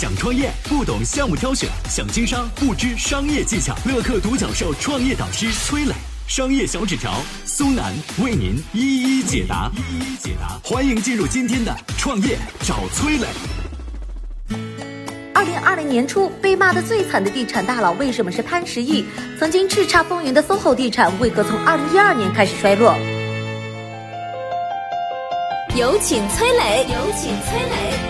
想创业不懂项目挑选，想经商不知商业技巧。乐客独角兽创业导师崔磊，商业小纸条苏南为您一一解答。一一解答，欢迎进入今天的创业找崔磊。二零二零年初被骂的最惨的地产大佬为什么是潘石屹？曾经叱咤风云的 SOHO 地产为何从二零一二年开始衰落？有请崔磊，有请崔磊。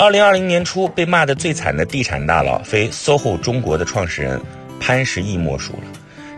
二零二零年初被骂的最惨的地产大佬，非 SOHO 中国的创始人潘石屹莫属了。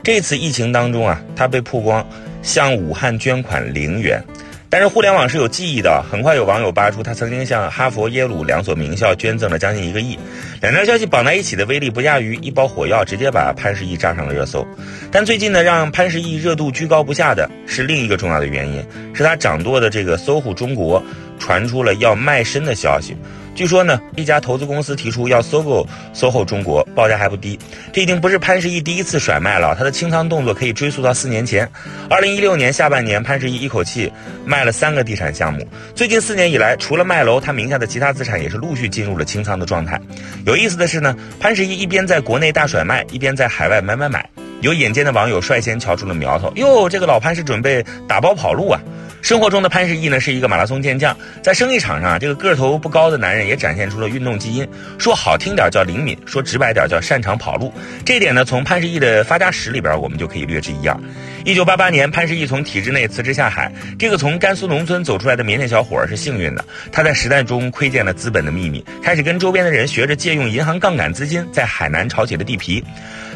这次疫情当中啊，他被曝光向武汉捐款零元，但是互联网是有记忆的，很快有网友扒出他曾经向哈佛、耶鲁两所名校捐赠了将近一个亿。两条消息绑在一起的威力不亚于一包火药，直接把潘石屹炸上了热搜。但最近呢，让潘石屹热度居高不下的是另一个重要的原因，是他掌舵的这个 SOHO 中国传出了要卖身的消息。据说呢，一家投资公司提出要收购 SOHO 中国，报价还不低。这已经不是潘石屹第一次甩卖了，他的清仓动作可以追溯到四年前。二零一六年下半年，潘石屹一口气卖了三个地产项目。最近四年以来，除了卖楼，他名下的其他资产也是陆续进入了清仓的状态。有意思的是呢，潘石屹一边在国内大甩卖，一边在海外买买买。有眼尖的网友率先瞧出了苗头，哟，这个老潘是准备打包跑路啊！生活中的潘石屹呢是一个马拉松健将，在生意场上啊，这个个头不高的男人也展现出了运动基因。说好听点叫灵敏，说直白点叫擅长跑路。这点呢，从潘石屹的发家史里边，我们就可以略知一二。一九八八年，潘石屹从体制内辞职下海。这个从甘肃农村走出来的腼腆小伙是幸运的，他在时代中窥见了资本的秘密，开始跟周边的人学着借用银行杠杆资金，在海南炒起了地皮。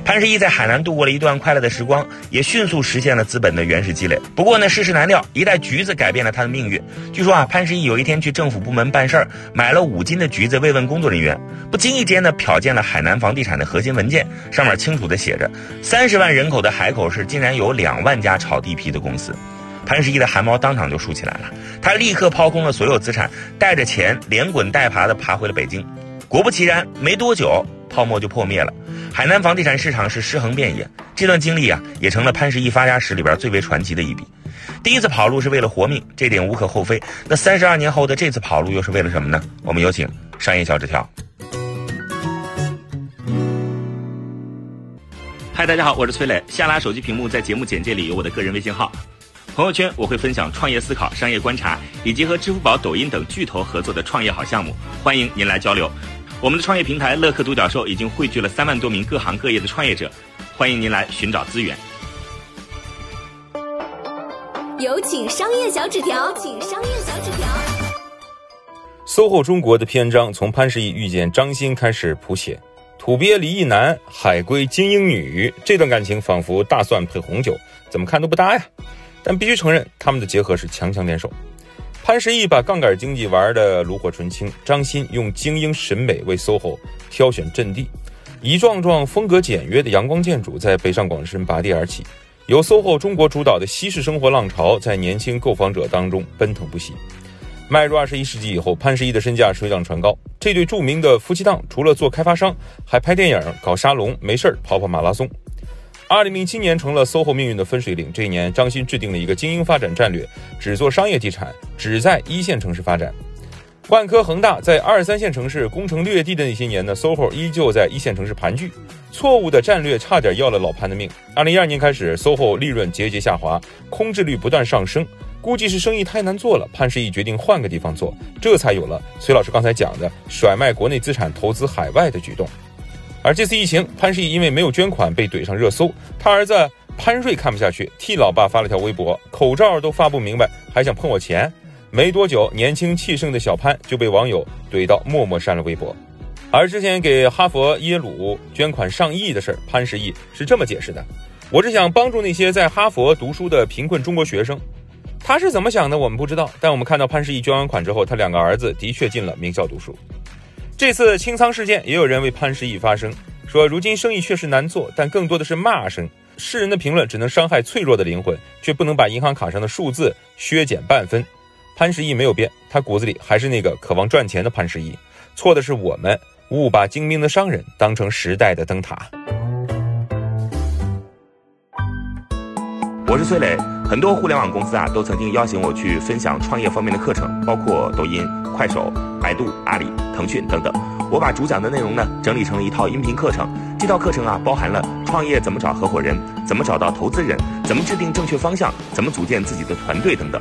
潘石屹在海南度过了一段快乐的时光，也迅速实现了资本的原始积累。不过呢，世事难料，一袋橘子改变了他的命运。据说啊，潘石屹有一天去政府部门办事儿，买了五斤的橘子慰问工作人员，不经意间呢瞟见了海南房地产的核心文件，上面清楚的写着：三十万人口的海口市竟然有两万家炒地皮的公司。潘石屹的汗毛当场就竖起来了，他立刻抛空了所有资产，带着钱连滚带爬的爬回了北京。果不其然，没多久泡沫就破灭了。海南房地产市场是尸横遍野，这段经历啊，也成了潘石屹发家史里边最为传奇的一笔。第一次跑路是为了活命，这点无可厚非。那三十二年后的这次跑路又是为了什么呢？我们有请商业小纸条。嗨，大家好，我是崔磊。下拉手机屏幕，在节目简介里有我的个人微信号。朋友圈我会分享创业思考、商业观察，以及和支付宝、抖音等巨头合作的创业好项目，欢迎您来交流。我们的创业平台乐客独角兽已经汇聚了三万多名各行各业的创业者，欢迎您来寻找资源。有请商业小纸条，请商业小纸条。SOHO 中国的篇章从潘石屹遇见张欣开始谱写，土鳖离异男，海归精英女，这段感情仿佛大蒜配红酒，怎么看都不搭呀。但必须承认，他们的结合是强强联手。潘石屹把杠杆经济玩的炉火纯青，张欣用精英审美为 SOHO 挑选阵地，一幢幢风格简约的阳光建筑在北上广深拔地而起，由 SOHO 中国主导的西式生活浪潮在年轻购房者当中奔腾不息。迈入二十一世纪以后，潘石屹的身价水涨船高，这对著名的夫妻档除了做开发商，还拍电影、搞沙龙，没事儿跑跑马拉松。二零零七年成了 SOHO 命运的分水岭。这一年，张欣制定了一个精英发展战略，只做商业地产，只在一线城市发展。万科、恒大在二三线城市攻城略地的那些年呢，SOHO 依旧在一线城市盘踞。错误的战略差点要了老潘的命。二零一二年开始，SOHO 利润节节下滑，空置率不断上升，估计是生意太难做了。潘石屹决定换个地方做，这才有了崔老师刚才讲的甩卖国内资产投资海外的举动。而这次疫情，潘石屹因为没有捐款被怼上热搜。他儿子潘瑞看不下去，替老爸发了条微博：“口罩都发不明白，还想碰我钱？”没多久，年轻气盛的小潘就被网友怼到默默删了微博。而之前给哈佛、耶鲁捐款上亿的事儿，潘石屹是这么解释的：“我是想帮助那些在哈佛读书的贫困中国学生。”他是怎么想的，我们不知道。但我们看到潘石屹捐完款之后，他两个儿子的确进了名校读书。这次清仓事件，也有人为潘石屹发声，说如今生意确实难做，但更多的是骂声。世人的评论只能伤害脆弱的灵魂，却不能把银行卡上的数字削减半分。潘石屹没有变，他骨子里还是那个渴望赚钱的潘石屹。错的是我们误把精明的商人当成时代的灯塔。我是崔磊，很多互联网公司啊，都曾经邀请我去分享创业方面的课程，包括抖音、快手、百度、阿里、腾讯等等。我把主讲的内容呢整理成了一套音频课程。这套课程啊，包含了创业怎么找合伙人，怎么找到投资人，怎么制定正确方向，怎么组建自己的团队等等。